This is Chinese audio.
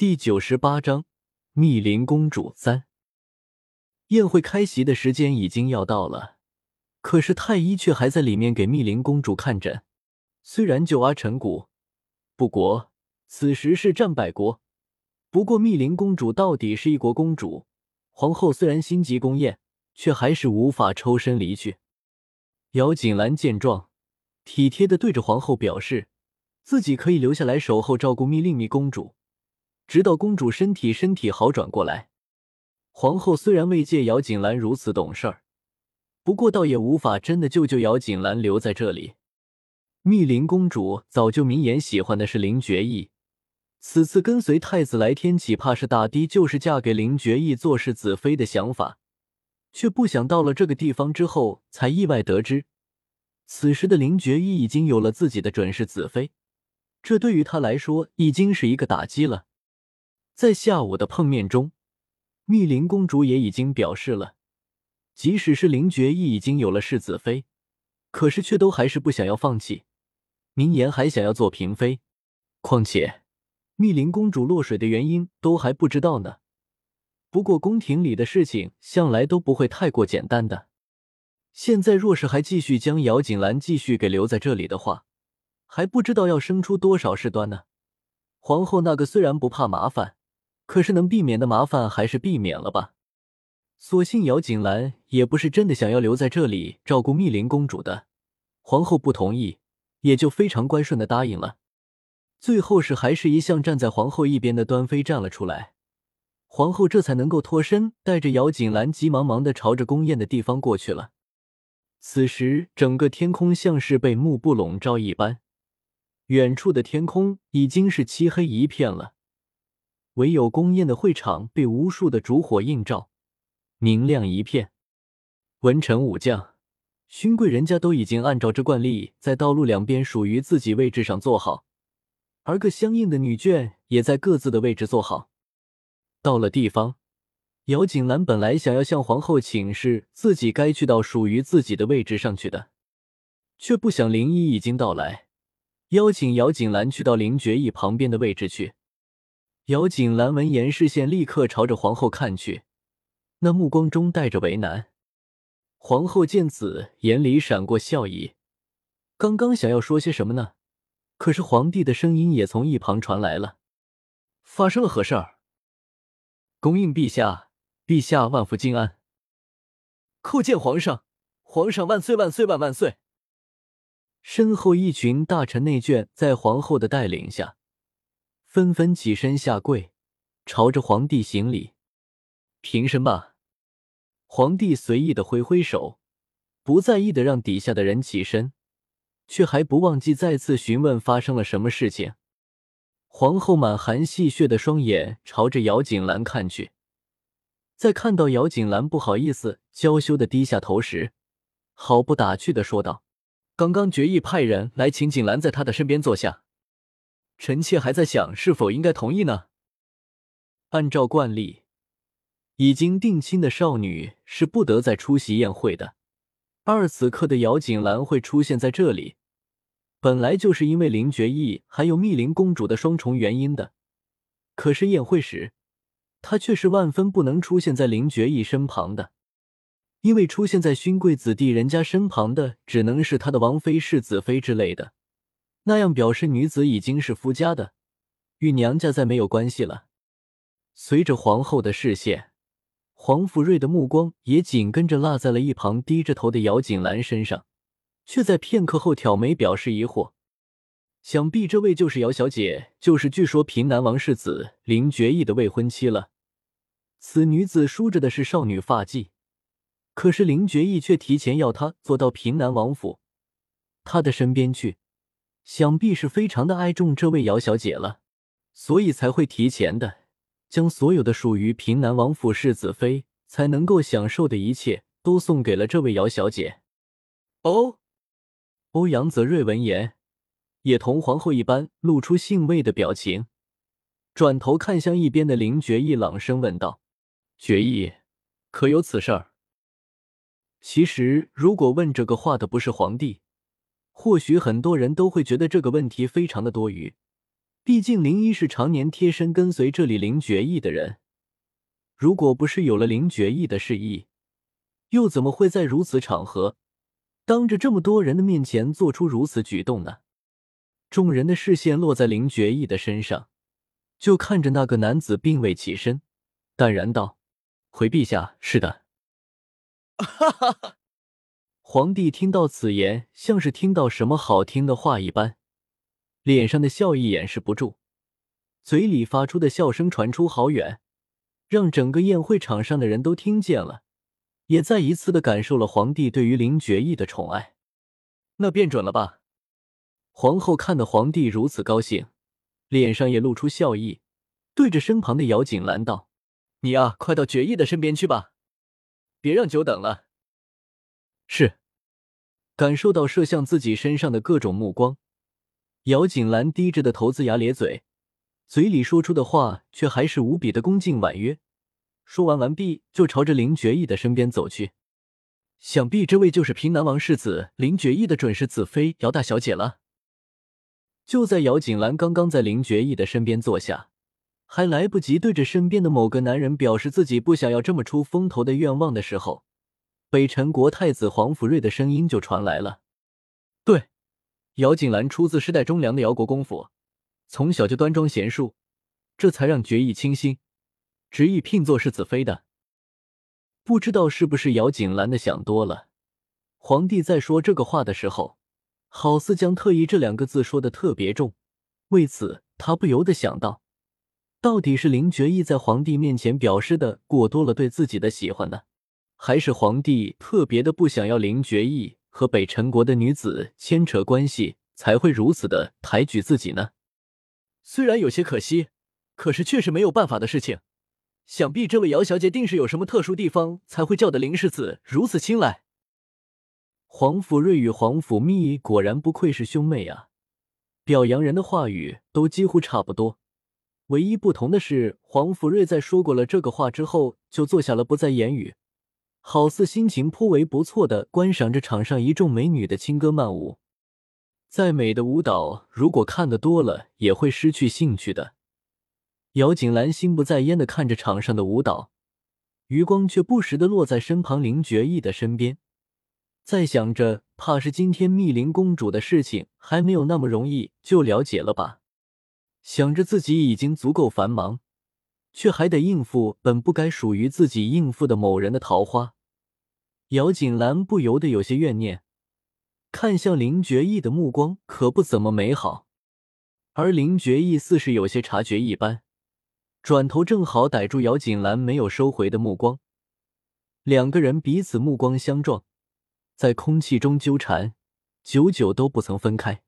第九十八章密林公主三。宴会开席的时间已经要到了，可是太医却还在里面给密林公主看诊。虽然救阿成谷不国此时是战败国，不过密林公主到底是一国公主，皇后虽然心急宫宴，却还是无法抽身离去。姚锦兰见状，体贴的对着皇后表示，自己可以留下来守候照顾密令密公主。直到公主身体身体好转过来，皇后虽然未见姚锦兰如此懂事儿，不过倒也无法真的救救姚锦兰留在这里。密林公主早就明言喜欢的是林觉义，此次跟随太子来天启，怕是打的就是嫁给林觉义做世子妃的想法，却不想到了这个地方之后，才意外得知，此时的林觉义已经有了自己的准世子妃，这对于他来说已经是一个打击了。在下午的碰面中，密林公主也已经表示了，即使是林觉义已经有了世子妃，可是却都还是不想要放弃，明言还想要做嫔妃。况且，密林公主落水的原因都还不知道呢。不过，宫廷里的事情向来都不会太过简单的。现在若是还继续将姚锦兰继续给留在这里的话，还不知道要生出多少事端呢。皇后那个虽然不怕麻烦。可是能避免的麻烦还是避免了吧。所幸姚锦兰也不是真的想要留在这里照顾密林公主的，皇后不同意，也就非常乖顺的答应了。最后是还是一向站在皇后一边的端妃站了出来，皇后这才能够脱身，带着姚锦兰急忙忙的朝着宫宴的地方过去了。此时整个天空像是被幕布笼罩一般，远处的天空已经是漆黑一片了。唯有宫宴的会场被无数的烛火映照，明亮一片。文臣武将、勋贵人家都已经按照这惯例，在道路两边属于自己位置上坐好，而个相应的女眷也在各自的位置坐好。到了地方，姚锦兰本来想要向皇后请示自己该去到属于自己的位置上去的，却不想林一已经到来，邀请姚锦兰去到林觉义旁边的位置去。姚锦兰闻言，视线立刻朝着皇后看去，那目光中带着为难。皇后见此，眼里闪过笑意，刚刚想要说些什么呢？可是皇帝的声音也从一旁传来了：“发生了何事儿？”“恭应陛下，陛下万福金安。”“叩见皇上，皇上万岁万岁万万岁！”身后一群大臣内眷在皇后的带领下。纷纷起身下跪，朝着皇帝行礼。平身吧。皇帝随意的挥挥手，不在意的让底下的人起身，却还不忘记再次询问发生了什么事情。皇后满含戏谑的双眼朝着姚锦兰看去，在看到姚锦兰不好意思、娇羞的低下头时，毫不打趣的说道：“刚刚决意派人来请锦兰在他的身边坐下。”臣妾还在想是否应该同意呢。按照惯例，已经定亲的少女是不得再出席宴会的。而此刻的姚锦兰会出现在这里，本来就是因为林觉义还有密林公主的双重原因的。可是宴会时，她却是万分不能出现在林觉义身旁的，因为出现在勋贵子弟人家身旁的，只能是他的王妃、世子妃之类的。那样表示女子已经是夫家的，与娘家再没有关系了。随着皇后的视线，黄福瑞的目光也紧跟着落在了一旁低着头的姚锦兰身上，却在片刻后挑眉表示疑惑：“想必这位就是姚小姐，就是据说平南王世子林觉义的未婚妻了。此女子梳着的是少女发髻，可是林觉义却提前要她坐到平南王府他的身边去。”想必是非常的爱重这位姚小姐了，所以才会提前的将所有的属于平南王府世子妃才能够享受的一切都送给了这位姚小姐。哦，欧阳泽瑞闻言也同皇后一般露出欣慰的表情，转头看向一边的林觉义，朗声问道：“觉义，可有此事儿？”其实，如果问这个话的不是皇帝。或许很多人都会觉得这个问题非常的多余，毕竟林一是常年贴身跟随这里林觉意的人，如果不是有了林觉意的示意，又怎么会在如此场合，当着这么多人的面前做出如此举动呢？众人的视线落在林觉意的身上，就看着那个男子并未起身，淡然道：“回陛下，是的。”哈哈哈！皇帝听到此言，像是听到什么好听的话一般，脸上的笑意掩饰不住，嘴里发出的笑声传出好远，让整个宴会场上的人都听见了，也再一次的感受了皇帝对于林觉意的宠爱。那便准了吧？皇后看得皇帝如此高兴，脸上也露出笑意，对着身旁的姚锦兰道：“你呀，快到觉意的身边去吧。”别让久等了。是，感受到射向自己身上的各种目光，姚锦兰低着的头，龇牙咧嘴，嘴里说出的话却还是无比的恭敬婉约。说完完毕，就朝着林觉意的身边走去。想必这位就是平南王世子林觉意的准世子妃姚大小姐了。就在姚锦兰刚刚在林觉意的身边坐下。还来不及对着身边的某个男人表示自己不想要这么出风头的愿望的时候，北辰国太子黄甫瑞的声音就传来了：“对，姚锦兰出自世代忠良的姚国公府，从小就端庄贤淑，这才让决意倾心，执意聘做世子妃的。不知道是不是姚锦兰的想多了，皇帝在说这个话的时候，好似将特意这两个字说的特别重，为此他不由得想到。”到底是林觉意在皇帝面前表示的过多了对自己的喜欢呢，还是皇帝特别的不想要林觉意和北辰国的女子牵扯关系，才会如此的抬举自己呢？虽然有些可惜，可是却是没有办法的事情。想必这位姚小姐定是有什么特殊地方，才会叫的林世子如此青睐。黄甫瑞与黄甫密果然不愧是兄妹啊，表扬人的话语都几乎差不多。唯一不同的是，黄甫瑞在说过了这个话之后，就坐下了，不再言语，好似心情颇为不错的观赏着场上一众美女的轻歌曼舞。再美的舞蹈，如果看得多了，也会失去兴趣的。姚景兰心不在焉的看着场上的舞蹈，余光却不时的落在身旁林觉意的身边，在想着，怕是今天密林公主的事情还没有那么容易就了解了吧。想着自己已经足够繁忙，却还得应付本不该属于自己应付的某人的桃花，姚锦兰不由得有些怨念，看向林觉意的目光可不怎么美好。而林觉意似是有些察觉一般，转头正好逮住姚锦兰没有收回的目光，两个人彼此目光相撞，在空气中纠缠，久久都不曾分开。